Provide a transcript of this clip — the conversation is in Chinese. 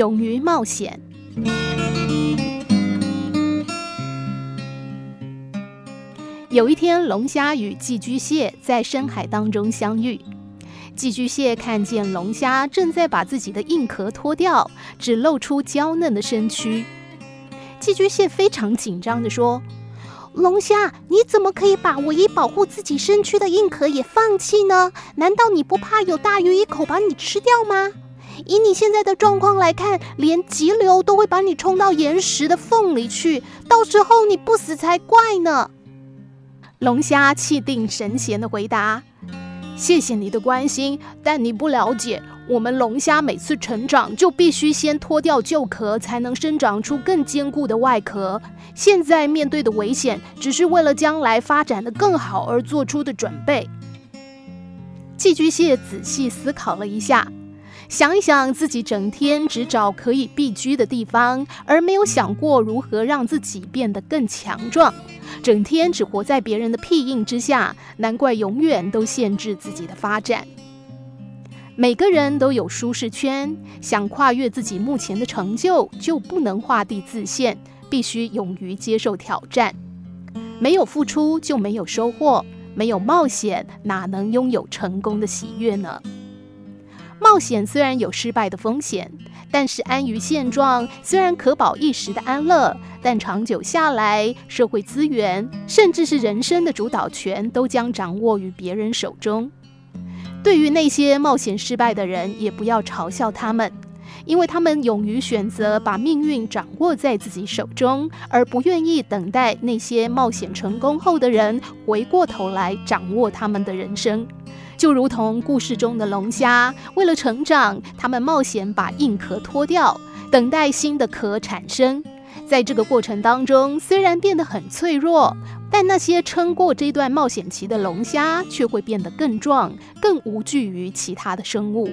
勇于冒险。有一天，龙虾与寄居蟹在深海当中相遇。寄居蟹看见龙虾正在把自己的硬壳脱掉，只露出娇嫩的身躯。寄居蟹非常紧张地说：“龙虾，你怎么可以把唯一保护自己身躯的硬壳也放弃呢？难道你不怕有大鱼一口把你吃掉吗？以你现在的状况来看，连急流都会把你冲到岩石的缝里去，到时候你不死才怪呢。”龙虾气定神闲地回答：“谢谢你的关心，但你不了解，我们龙虾每次成长就必须先脱掉旧壳，才能生长出更坚固的外壳。现在面对的危险，只是为了将来发展的更好而做出的准备。”寄居蟹仔细思考了一下。想一想，自己整天只找可以避居的地方，而没有想过如何让自己变得更强壮。整天只活在别人的庇荫之下，难怪永远都限制自己的发展。每个人都有舒适圈，想跨越自己目前的成就，就不能画地自限，必须勇于接受挑战。没有付出就没有收获，没有冒险哪能拥有成功的喜悦呢？冒险虽然有失败的风险，但是安于现状虽然可保一时的安乐，但长久下来，社会资源甚至是人生的主导权都将掌握于别人手中。对于那些冒险失败的人，也不要嘲笑他们，因为他们勇于选择把命运掌握在自己手中，而不愿意等待那些冒险成功后的人回过头来掌握他们的人生。就如同故事中的龙虾，为了成长，它们冒险把硬壳脱掉，等待新的壳产生。在这个过程当中，虽然变得很脆弱，但那些撑过这段冒险期的龙虾，却会变得更壮，更无惧于其他的生物。